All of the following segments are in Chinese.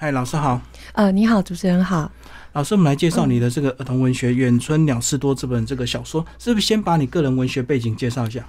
嗨，老师好。呃，你好，主持人好。老师，我们来介绍你的这个儿童文学《远村鸟事多》这本这个小说，是不是先把你个人文学背景介绍一下？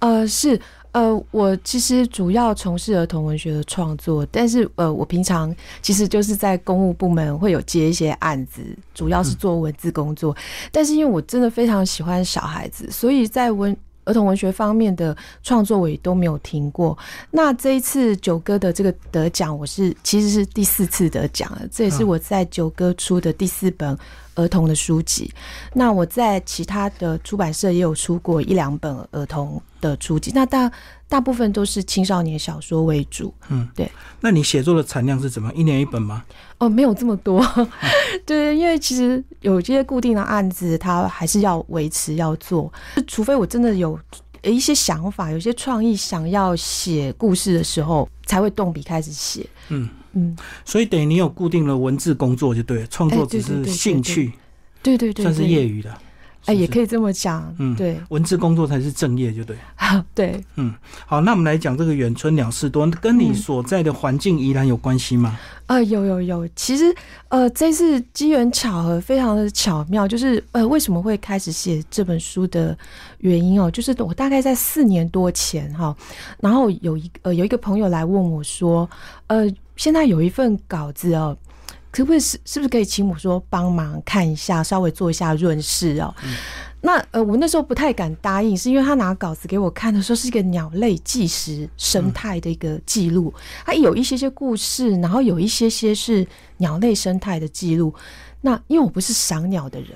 呃，是，呃，我其实主要从事儿童文学的创作，但是呃，我平常其实就是在公务部门会有接一些案子，主要是做文字工作。但是因为我真的非常喜欢小孩子，所以在文。儿童文学方面的创作我也都没有听过。那这一次九哥的这个得奖，我是其实是第四次得奖了。这也是我在九哥出的第四本儿童的书籍。那我在其他的出版社也有出过一两本儿童的书籍。那大大部分都是青少年小说为主。嗯，对。那你写作的产量是怎么？一年一本吗？哦，没有这么多。对，因为其实有些固定的案子，它还是要维持要做，除非我真的有一些想法、有些创意，想要写故事的时候，才会动笔开始写。嗯嗯，所以等于你有固定的文字工作就对了，创作只是兴趣，对对对，算是业余的。哎，也可以这么讲，嗯，对，文字工作才是正业，就对。对，嗯，好，那我们来讲这个远村鸟事多，跟你所在的环境依然有关系吗？啊，有有有，其实呃，这次机缘巧合非常的巧妙，就是呃，为什么会开始写这本书的原因哦，就是我大概在四年多前哈，然后有一呃有一个朋友来问我说，呃，现在有一份稿子哦。可不可以是是不是可以请我说帮忙看一下，稍微做一下润饰哦？那呃，我那时候不太敢答应，是因为他拿稿子给我看的时候是一个鸟类纪实生态的一个记录，它有一些些故事，然后有一些些是鸟类生态的记录。那因为我不是赏鸟的人，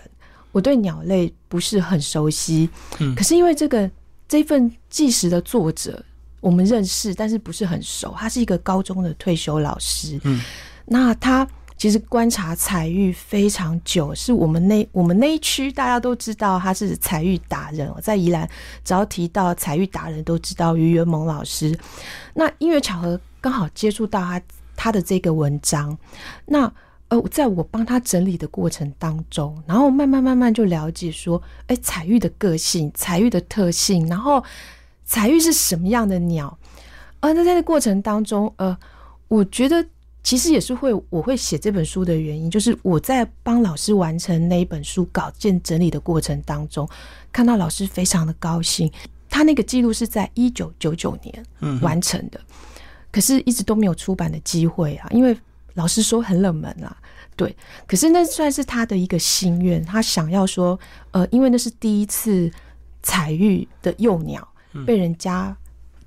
我对鸟类不是很熟悉。嗯，可是因为这个这份纪实的作者我们认识，但是不是很熟。他是一个高中的退休老师。嗯，那他。其实观察彩玉非常久，是我们那我们那一区大家都知道他是彩玉达人哦，在宜兰只要提到彩玉达人，都知道于元蒙老师。那因为巧合刚好接触到他他的这个文章，那呃，在我帮他整理的过程当中，然后慢慢慢慢就了解说，哎，彩玉的个性、彩玉的特性，然后彩玉是什么样的鸟？呃，那在这过程当中，呃，我觉得。其实也是会，我会写这本书的原因，就是我在帮老师完成那一本书稿件整理的过程当中，看到老师非常的高兴。他那个记录是在一九九九年完成的，可是一直都没有出版的机会啊，因为老师说很冷门啊。对，可是那算是他的一个心愿，他想要说，呃，因为那是第一次彩玉的幼鸟被人家。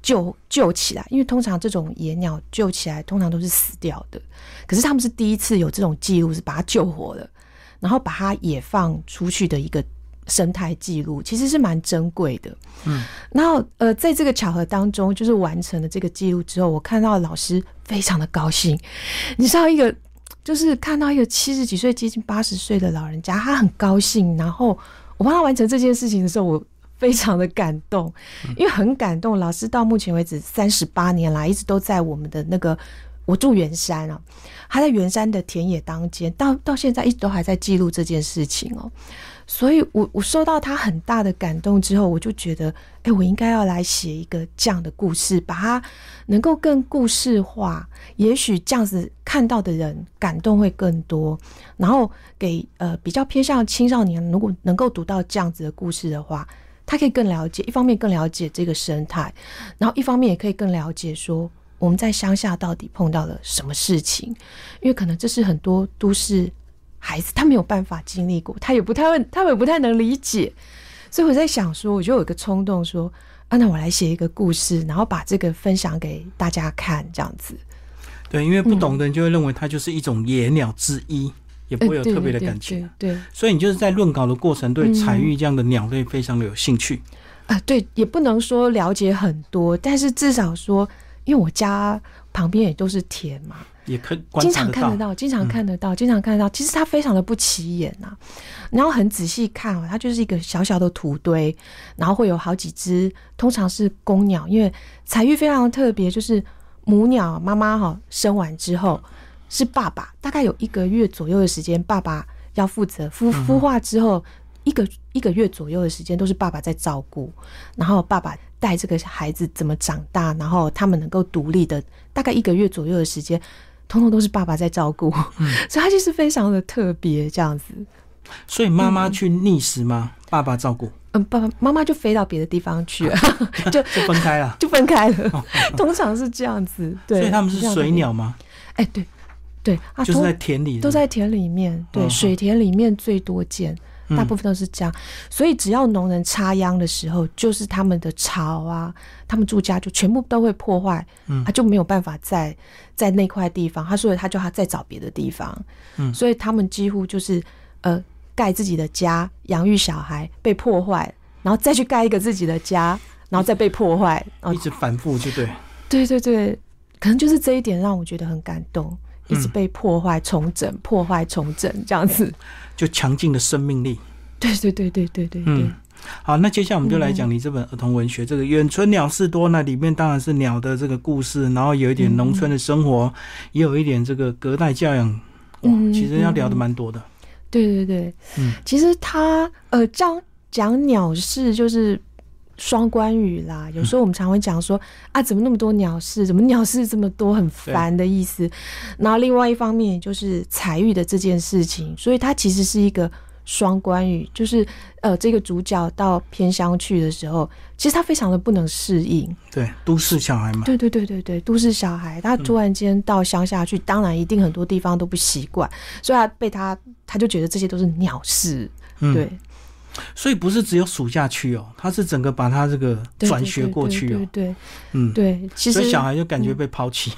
救救起来，因为通常这种野鸟救起来通常都是死掉的，可是他们是第一次有这种记录，是把它救活了，然后把它野放出去的一个生态记录，其实是蛮珍贵的。嗯，然后呃，在这个巧合当中，就是完成了这个记录之后，我看到老师非常的高兴。你知道，一个就是看到一个七十几岁、接近八十岁的老人家，他很高兴。然后我帮他完成这件事情的时候，我。非常的感动，因为很感动。老师到目前为止三十八年来，一直都在我们的那个我住圆山啊，他在圆山的田野当间，到到现在一直都还在记录这件事情哦。所以，我我受到他很大的感动之后，我就觉得，哎，我应该要来写一个这样的故事，把它能够更故事化。也许这样子看到的人感动会更多，然后给呃比较偏向青少年，如果能够读到这样子的故事的话。他可以更了解，一方面更了解这个生态，然后一方面也可以更了解说我们在乡下到底碰到了什么事情，因为可能这是很多都市孩子他没有办法经历过，他也不太会，他们也不太能理解，所以我在想说，我就有一个冲动说，啊，那我来写一个故事，然后把这个分享给大家看，这样子。对，因为不懂的人就会认为它就是一种野鸟之一。也不会有特别的感觉，对，所以你就是在论稿的过程，对彩玉这样的鸟类非常的有兴趣啊。对，也不能说了解很多，但是至少说，因为我家旁边也都是田嘛，也可经常看得到，经常看得到，经常看得到。其实它非常的不起眼呐，然后很仔细看哦，它就是一个小小的土堆，然后会有好几只，通常是公鸟，因为彩玉非常特别，就是母鸟妈妈哈生完之后。是爸爸，大概有一个月左右的时间，爸爸要负责孵孵化之后，一个一个月左右的时间都是爸爸在照顾，然后爸爸带这个孩子怎么长大，然后他们能够独立的，大概一个月左右的时间，通通都是爸爸在照顾，所以他就是非常的特别这样子。所以妈妈去觅食吗？爸爸照顾？嗯，爸爸妈妈就飞到别的地方去了，就就分开了，就分开了。通常是这样子，对。所以他们是水鸟吗？哎，对，对啊，就是在田里，都在田里面，对，水田里面最多见。大部分都是这样，所以只要农人插秧的时候，就是他们的巢啊，他们住家就全部都会破坏，他就没有办法在在那块地方，他所以他就他再找别的地方，嗯，所以他们几乎就是呃盖自己的家，养育小孩被破坏，然后再去盖一个自己的家，然后再被破坏，一直反复就对，对对对，可能就是这一点让我觉得很感动。一直被破坏、重整、破坏、重整，这样子，就强劲的生命力。对对对对对对。嗯，好，那接下来我们就来讲你这本儿童文学，这个《远村鸟事多》那里面当然是鸟的这个故事，然后有一点农村的生活，也有一点这个隔代教养。嗯，其实要聊的蛮多的。对对对，嗯，其实他呃讲讲鸟事就是。双关语啦，有时候我们常会讲说啊，怎么那么多鸟事？怎么鸟事这么多，很烦的意思。然后另外一方面就是彩玉的这件事情，所以它其实是一个双关语，就是呃，这个主角到偏乡去的时候，其实他非常的不能适应。对，都市小孩嘛。对对对对对，都市小孩，他突然间到乡下去，当然一定很多地方都不习惯，所以他被他他就觉得这些都是鸟事，对。所以不是只有暑假去哦，他是整个把他这个转学过去哦，对，嗯，对，其实小孩就感觉被抛弃。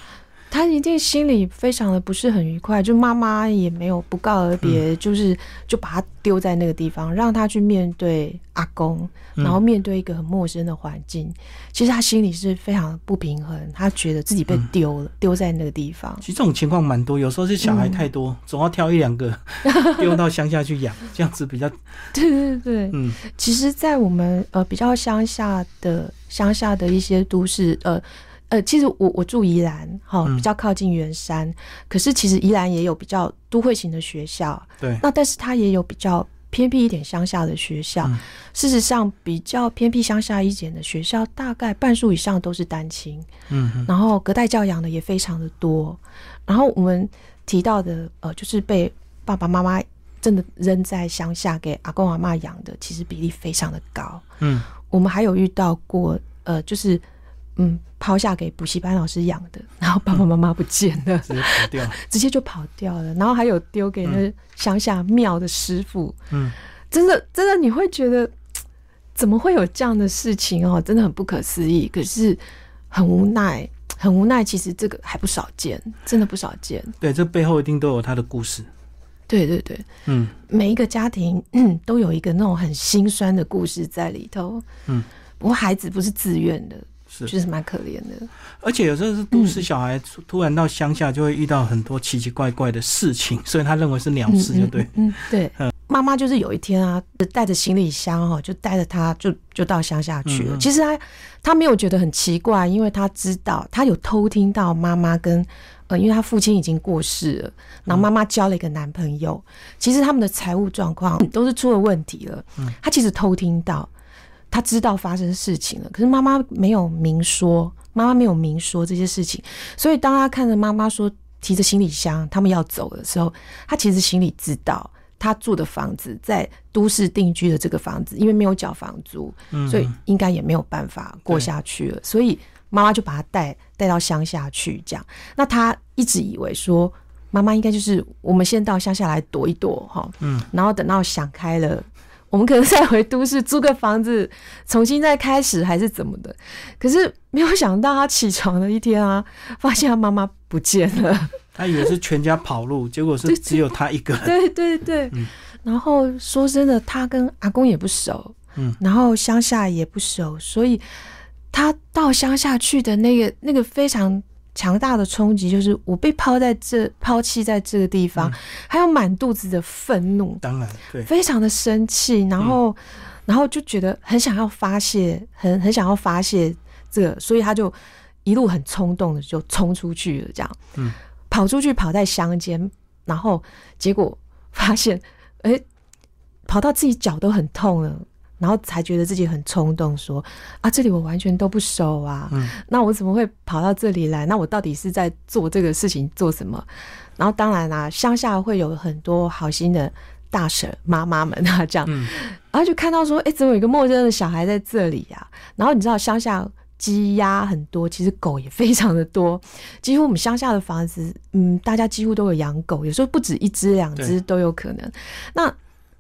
他一定心里非常的不是很愉快，就妈妈也没有不告而别，就是就把他丢在那个地方，让他去面对阿公，然后面对一个很陌生的环境。其实他心里是非常不平衡，他觉得自己被丢了，丢在那个地方。其实这种情况蛮多，有时候是小孩太多，总要挑一两个 丢到乡下去养，这样子比较。对对对，嗯，其实，在我们呃比较乡下的乡下的一些都市呃。呃，其实我我住宜兰，哈，比较靠近圆山。可是其实宜兰也有比较都会型的学校，对。那但是它也有比较偏僻一点乡下的学校。事实上，比较偏僻乡下一点的学校，大概半数以上都是单亲。嗯。然后隔代教养的也非常的多。然后我们提到的，呃，就是被爸爸妈妈真的扔在乡下给阿公阿妈养的，其实比例非常的高。嗯。我们还有遇到过，呃，就是。嗯，抛下给补习班老师养的，然后爸爸妈妈不见了，直接跑掉，直接就跑掉了。然后还有丢给那乡下庙的师傅，嗯，真的真的你会觉得 怎么会有这样的事情哦？真的很不可思议，可是很无奈，很无奈。其实这个还不少见，真的不少见。对，这背后一定都有他的故事。对对对，嗯，每一个家庭都有一个那种很心酸的故事在里头。嗯，不过孩子不是自愿的。就是蛮可怜的，而且有时候是都市小孩突然到乡下，就会遇到很多奇奇怪怪的事情，所以他认为是鸟事，就对。嗯，对。妈妈就是有一天啊，带着行李箱哈，就带着他就就到乡下去了。其实他他没有觉得很奇怪，因为他知道他有偷听到妈妈跟呃，因为他父亲已经过世了，然后妈妈交了一个男朋友，其实他们的财务状况都是出了问题了。嗯，他其实偷听到。他知道发生事情了，可是妈妈没有明说，妈妈没有明说这些事情，所以当他看着妈妈说提着行李箱他们要走的时候，他其实心里知道，他住的房子在都市定居的这个房子，因为没有缴房租，所以应该也没有办法过下去了，所以妈妈就把他带带到乡下去，这样。那他一直以为说，妈妈应该就是我们先到乡下来躲一躲哈，嗯，然后等到想开了。我们可能再回都市租个房子，重新再开始还是怎么的？可是没有想到，他起床的一天啊，发现他妈妈不见了。他以为是全家跑路，结果是只有他一个。对对对。然后说真的，他跟阿公也不熟，嗯，然后乡下也不熟，所以他到乡下去的那个那个非常。强大的冲击就是我被抛在这，抛弃在这个地方，还有满肚子的愤怒，当然对，非常的生气，然后，然后就觉得很想要发泄，很很想要发泄这个，所以他就一路很冲动的就冲出去了，这样，嗯，跑出去跑在乡间，然后结果发现，哎，跑到自己脚都很痛了，然后才觉得自己很冲动，说啊，这里我完全都不熟啊，那我怎么会跑到这里来？那我到底是在做这个事情做什么？然后当然啦，乡下会有很多好心的大婶妈妈们啊，这样，然后就看到说，哎，怎么有一个陌生的小孩在这里呀？然后你知道乡下。鸡鸭很多，其实狗也非常的多。几乎我们乡下的房子，嗯，大家几乎都有养狗，有时候不止一只、两只都有可能。那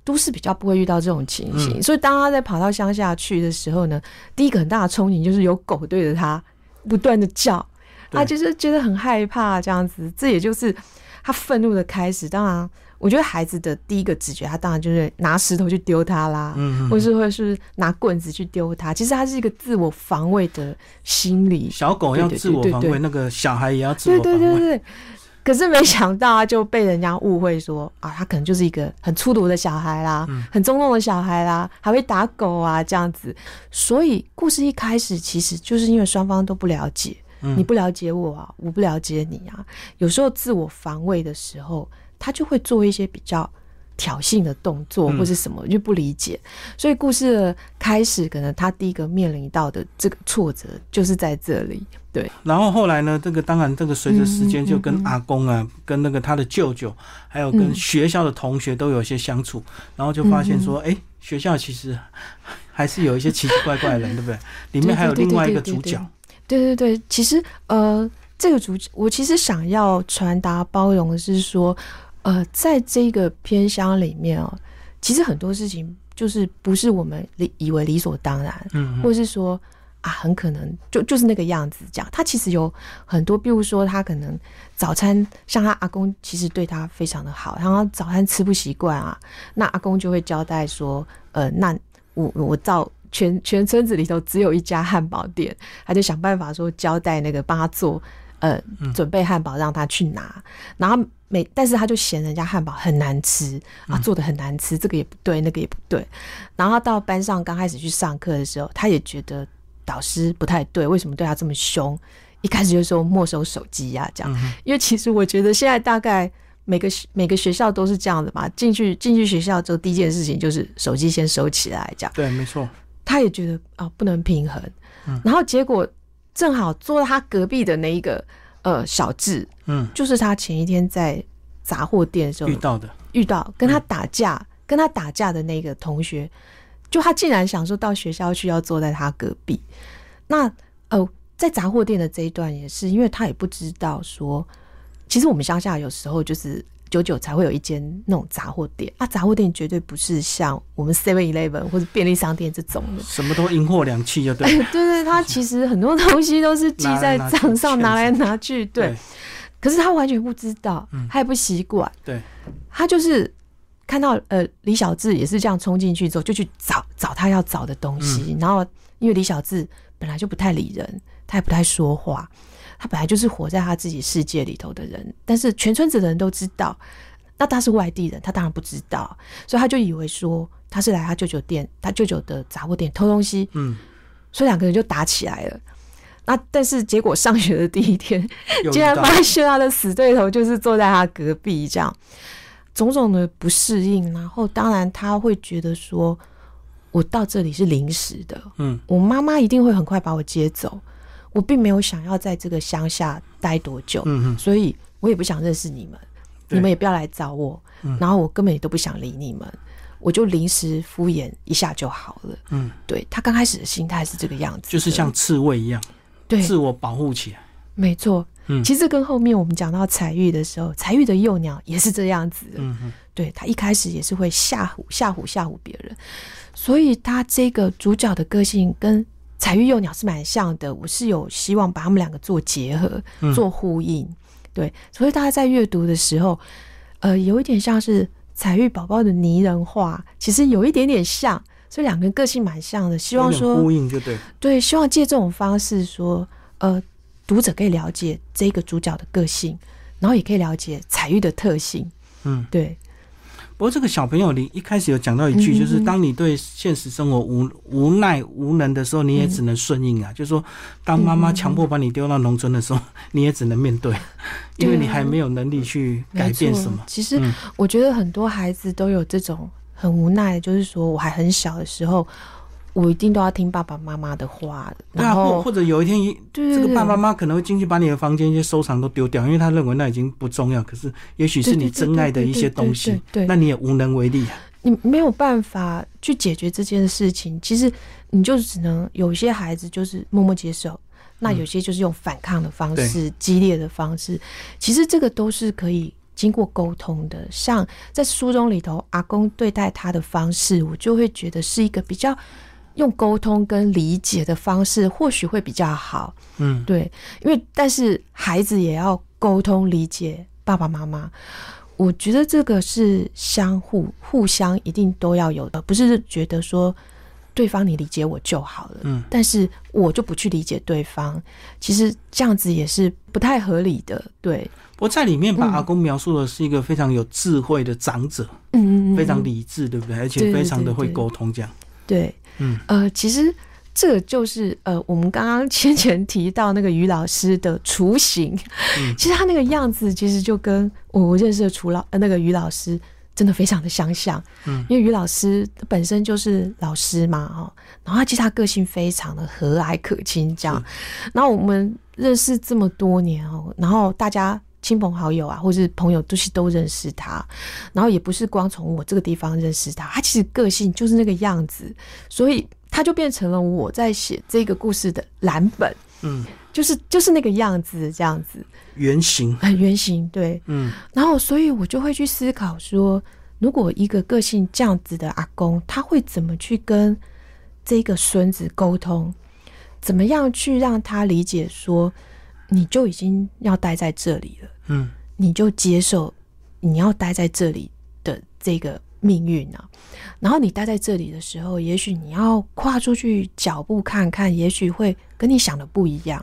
都市比较不会遇到这种情形，所以当他在跑到乡下去的时候呢，第一个很大的憧憬就是有狗对着他不断的叫，他就是觉得很害怕这样子。这也就是他愤怒的开始。当然。我觉得孩子的第一个直觉，他当然就是拿石头去丢他啦，嗯或是或是拿棍子去丢他。其实他是一个自我防卫的心理。小狗要自我防卫，那个小孩也要自我防卫。对对对对。可是没想到，啊就被人家误会说啊，他可能就是一个很粗鲁的小孩啦，很冲动的小孩啦，还会打狗啊这样子。所以故事一开始其实就是因为双方都不了解，你不了解我啊，我不了解你啊。有时候自我防卫的时候。他就会做一些比较挑衅的动作，或是什么就不理解，所以故事的开始，可能他第一个面临到的这个挫折就是在这里。对，然后后来呢，这个当然，这个随着时间，就跟阿公啊，跟那个他的舅舅，还有跟学校的同学都有一些相处，然后就发现说，哎，学校其实还是有一些奇奇怪怪的人，对不对？里面还有另外一个主角。对对对，其实呃，这个主我其实想要传达包容的是说。呃，在这个偏乡里面哦，其实很多事情就是不是我们理以为理所当然，嗯，或是说啊，很可能就就是那个样子。这样，他其实有很多，比如说他可能早餐，像他阿公其实对他非常的好，然后早餐吃不习惯啊，那阿公就会交代说，呃，那我我照全全村子里头只有一家汉堡店，他就想办法说交代那个帮他做。呃，准备汉堡让他去拿，然后每但是他就嫌人家汉堡很难吃啊，做的很难吃，这个也不对，那个也不对。然后到班上刚开始去上课的时候，他也觉得导师不太对，为什么对他这么凶？一开始就说没收手机呀，这样。因为其实我觉得现在大概每个每个学校都是这样的吧，进去进去学校之后，第一件事情就是手机先收起来，这样。对，没错。他也觉得啊，不能平衡。然后结果。正好坐在他隔壁的那一个呃小智，嗯，就是他前一天在杂货店的时候遇到的，遇到跟他打架，跟他打架的那个同学，就他竟然想说到学校去要坐在他隔壁。那呃，在杂货店的这一段也是，因为他也不知道说，其实我们乡下有时候就是。久久才会有一间那种杂货店啊，杂货店绝对不是像我们 Seven Eleven 或者便利商店这种的，什么都银货两讫就对。对对，他其实很多东西都是记在账上拿来拿去，对。可是他完全不知道，他也不习惯。对，他就是看到呃李小智也是这样冲进去之后，就去找找他要找的东西，然后因为李小智本来就不太理人，他也不太说话。他本来就是活在他自己世界里头的人，但是全村子的人都知道，那他是外地人，他当然不知道，所以他就以为说他是来他舅舅店，他舅舅的杂货店偷东西，嗯，所以两个人就打起来了。那但是结果上学的第一天，竟然发现他的死对头就是坐在他隔壁，这样种种的不适应，然后当然他会觉得说，我到这里是临时的，嗯，我妈妈一定会很快把我接走。我并没有想要在这个乡下待多久，嗯所以我也不想认识你们，你们也不要来找我，然后我根本也都不想理你们，我就临时敷衍一下就好了。嗯，对他刚开始的心态是这个样子，就是像刺猬一样，对，自我保护起来。没错，嗯，其实跟后面我们讲到彩玉的时候，彩玉的幼鸟也是这样子。嗯嗯，对他一开始也是会吓唬吓唬吓唬别人，所以他这个主角的个性跟。彩玉幼鸟是蛮像的，我是有希望把他们两个做结合、做呼应，对，所以大家在阅读的时候，呃，有一点像是彩玉宝宝的拟人化，其实有一点点像，所以两个人个性蛮像的，希望说呼应就对，对，希望借这种方式说，呃，读者可以了解这个主角的个性，然后也可以了解彩玉的特性，嗯，对。不过这个小朋友，你一开始有讲到一句，就是当你对现实生活无无奈无能的时候，你也只能顺应啊。就是说，当妈妈强迫把你丢到农村的时候，你也只能面对，因为你还没有能力去改变什么。其实我觉得很多孩子都有这种很无奈，就是说我还很小的时候，我一定都要听爸爸妈妈的话。对啊，或或者有一天一，这个爸爸妈妈可能会进去把你的房间一些收藏都丢掉，因为他认为那已经不重要。可是也许是你真爱的一些东西，对，那你也无能为力啊。你没有办法去解决这件事情，其实你就只能有些孩子就是默默接受，那有些就是用反抗的方式、激烈的方式。其实这个都是可以经过沟通的。像在书中里头，阿公对待他的方式，我就会觉得是一个比较用沟通跟理解的方式，或许会比较好。嗯，对，因为但是孩子也要沟通理解爸爸妈妈。我觉得这个是相互、互相一定都要有的，不是觉得说对方你理解我就好了，嗯，但是我就不去理解对方，其实这样子也是不太合理的，对。不过在里面把阿公描述的是一个非常有智慧的长者，嗯嗯，非常理智，对不对？而且非常的会沟通，这样，对，嗯，呃，其实。这个就是呃，我们刚刚先前提到那个于老师的雏形，其实他那个样子其实就跟我认识的楚老呃那个于老师真的非常的相像，嗯，因为于老师本身就是老师嘛，哈，然后其实他个性非常的和蔼可亲，这样，然后我们认识这么多年哦，然后大家亲朋好友啊，或者是朋友都是都认识他，然后也不是光从我这个地方认识他，他其实个性就是那个样子，所以。他就变成了我在写这个故事的蓝本，嗯，就是就是那个样子，这样子原型，很原型，对，嗯，然后所以我就会去思考说，如果一个个性这样子的阿公，他会怎么去跟这个孙子沟通？怎么样去让他理解说，你就已经要待在这里了，嗯，你就接受你要待在这里的这个。命运啊，然后你待在这里的时候，也许你要跨出去脚步看看，也许会跟你想的不一样。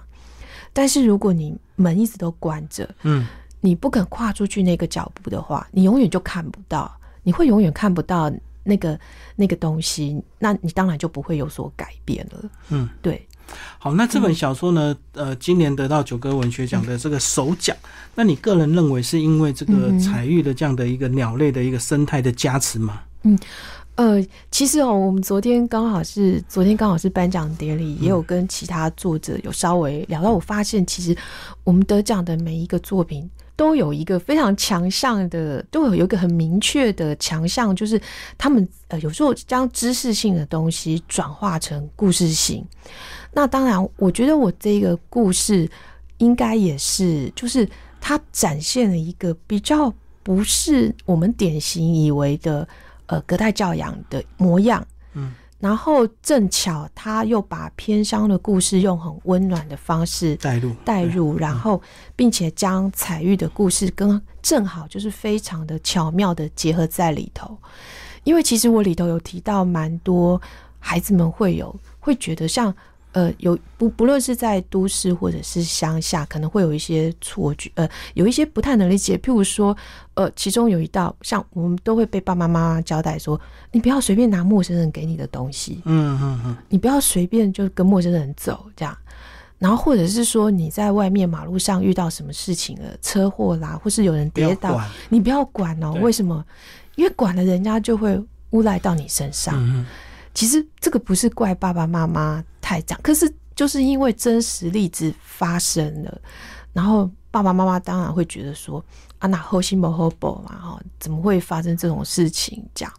但是如果你门一直都关着，嗯，你不肯跨出去那个脚步的话，你永远就看不到，你会永远看不到那个那个东西，那你当然就不会有所改变了。嗯，对。好，那这本小说呢？呃，今年得到九歌文学奖的这个首奖，那你个人认为是因为这个彩玉的这样的一个鸟类的一个生态的加持吗？嗯，呃，其实哦，我们昨天刚好是昨天刚好是颁奖典礼，也有跟其他作者有稍微聊到，我发现其实我们得奖的每一个作品。都有一个非常强项的，都有有一个很明确的强项，就是他们呃有时候将知识性的东西转化成故事性。那当然，我觉得我这个故事应该也是，就是它展现了一个比较不是我们典型以为的呃隔代教养的模样。嗯。然后正巧他又把偏乡的故事用很温暖的方式带入带入，然后并且将彩玉的故事跟正好就是非常的巧妙的结合在里头。因为其实我里头有提到蛮多孩子们会有会觉得像。呃，有不不论是在都市或者是乡下，可能会有一些错觉，呃，有一些不太能理解。譬如说，呃，其中有一道，像我们都会被爸爸妈妈交代说，你不要随便拿陌生人给你的东西，嗯嗯嗯，你不要随便就跟陌生人走这样。然后或者是说你在外面马路上遇到什么事情了，车祸啦，或是有人跌倒，你不要管哦。为什么？因为管了人家就会诬赖到你身上。其实这个不是怪爸爸妈妈太脏，可是就是因为真实例子发生了，然后爸爸妈妈当然会觉得说啊，那后心不后报嘛，哈，怎么会发生这种事情？这样，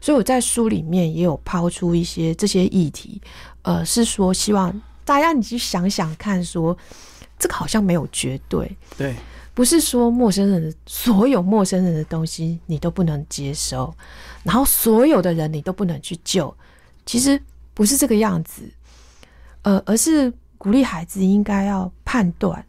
所以我在书里面也有抛出一些这些议题，呃，是说希望大家你去想想看，说这个好像没有绝对，对，不是说陌生人的所有陌生人的东西你都不能接收，然后所有的人你都不能去救。其实不是这个样子，呃，而是鼓励孩子应该要判断，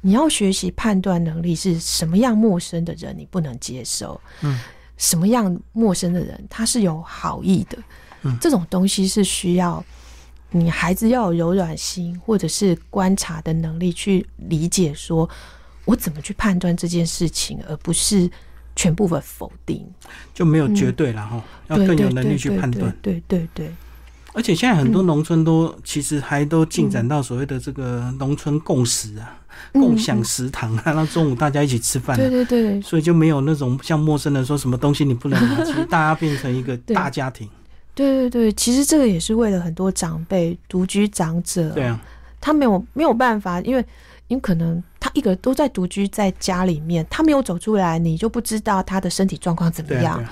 你要学习判断能力是什么样陌生的人你不能接受，嗯，什么样陌生的人他是有好意的，嗯，这种东西是需要你孩子要有柔软心或者是观察的能力去理解，说我怎么去判断这件事情，而不是。全部的否定就没有绝对了哈，要更有能力去判断。对对对。而且现在很多农村都其实还都进展到所谓的这个农村共识啊。共享食堂啊，让中午大家一起吃饭。对对对，所以就没有那种像陌生人说什么东西你不能拿，其实大家变成一个大家庭。对对对，其实这个也是为了很多长辈、独居长者，对啊，他没有没有办法，因为你可能他一个都在独居在家里面，他没有走出来，你就不知道他的身体状况怎么样，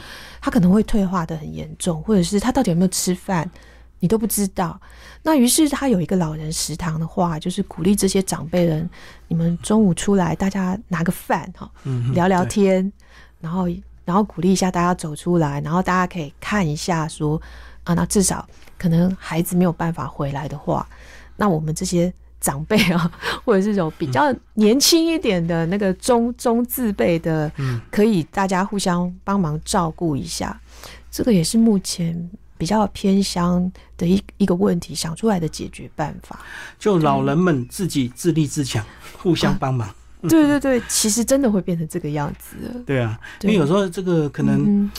他可能会退化的很严重，或者是他到底有没有吃饭。你都不知道，那于是他有一个老人食堂的话，就是鼓励这些长辈人，你们中午出来，大家拿个饭哈，聊聊天，然后然后鼓励一下大家走出来，然后大家可以看一下说啊，那至少可能孩子没有办法回来的话，那我们这些长辈啊，或者是种比较年轻一点的那个中中字辈的，可以大家互相帮忙照顾一下，这个也是目前。比较偏乡的一一个问题，想出来的解决办法，就老人们自己自立自强，互相帮忙。对对对，其实真的会变成这个样子。对啊，因为有时候这个可能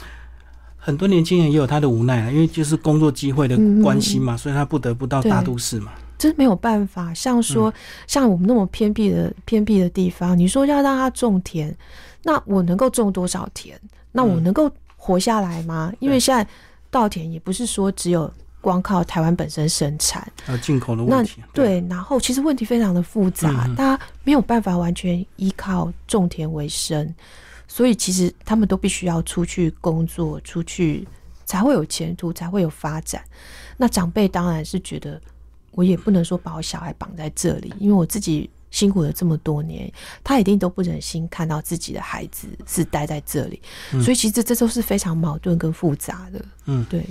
很多年轻人也有他的无奈啊，因为就是工作机会的关系嘛，所以他不得不到大都市嘛。真没有办法，像说像我们那么偏僻的偏僻的地方，你说要让他种田，那我能够种多少田？那我能够活下来吗？因为现在。稻田也不是说只有光靠台湾本身生产，那进口的问题。对，然后其实问题非常的复杂，大家没有办法完全依靠种田为生，所以其实他们都必须要出去工作，出去才会有前途，才会有发展。那长辈当然是觉得，我也不能说把我小孩绑在这里，因为我自己。辛苦了这么多年，他一定都不忍心看到自己的孩子是待在这里，所以其实这都是非常矛盾跟复杂的。嗯，对。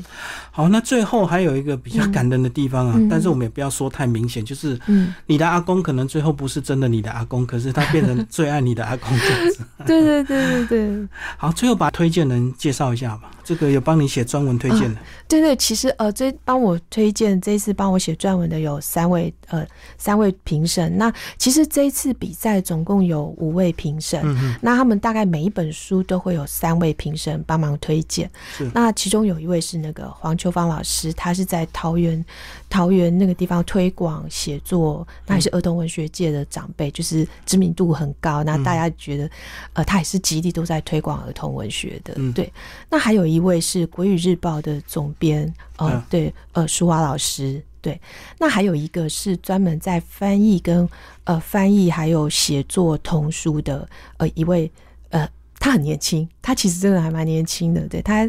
好，那最后还有一个比较感人的地方啊，但是我们也不要说太明显，就是你的阿公可能最后不是真的你的阿公，可是他变成 最爱你的阿公这样子。对对对对对。好，最后把推荐人介绍一下吧。这个有帮你写专文推荐的。对对，其实呃，这帮我推荐这一次帮我写专文的有三位呃三位评审。那其实这一次比赛总共有五位评审，那他们大概每一本书都会有三位评审帮忙推荐。那其中有一位是那个黄秋芳老师，他是在桃园桃园那个地方推广写作，那也是儿童文学界的长辈，就是知名度很高。那大家觉得呃，他也是极力都在推广儿童文学的。对，那还有一位是国语日报的总编，呃，对，呃，舒华老师。对，那还有一个是专门在翻译跟呃翻译还有写作童书的呃一位呃，他很年轻，他其实真的还蛮年轻的。对他，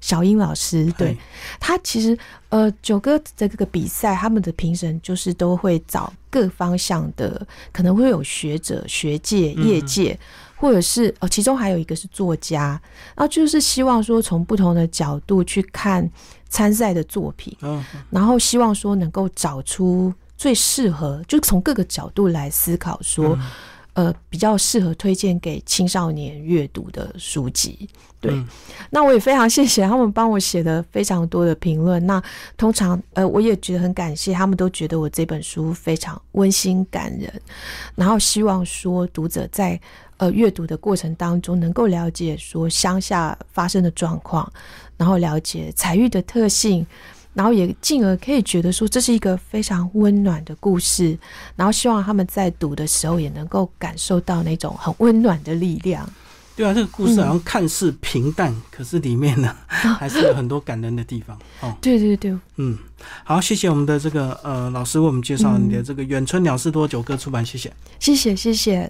小英老师，对他其实呃九哥这个比赛，他们的评审就是都会找各方向的，可能会有学者、学界、业界。或者是哦，其中还有一个是作家，然后就是希望说从不同的角度去看参赛的作品，嗯，然后希望说能够找出最适合，就从各个角度来思考说，呃，比较适合推荐给青少年阅读的书籍。对，那我也非常谢谢他们帮我写的非常多的评论。那通常呃，我也觉得很感谢，他们都觉得我这本书非常温馨感人，然后希望说读者在。呃，阅读的过程当中，能够了解说乡下发生的状况，然后了解彩玉的特性，然后也进而可以觉得说这是一个非常温暖的故事，然后希望他们在读的时候也能够感受到那种很温暖的力量。对啊，这个故事好像看似平淡，可是里面呢 还是有很多感人的地方。哦，对对对，嗯，好，谢谢我们的这个呃老师为我们介绍你的这个远春鸟事多久歌出版，谢谢，谢谢谢谢。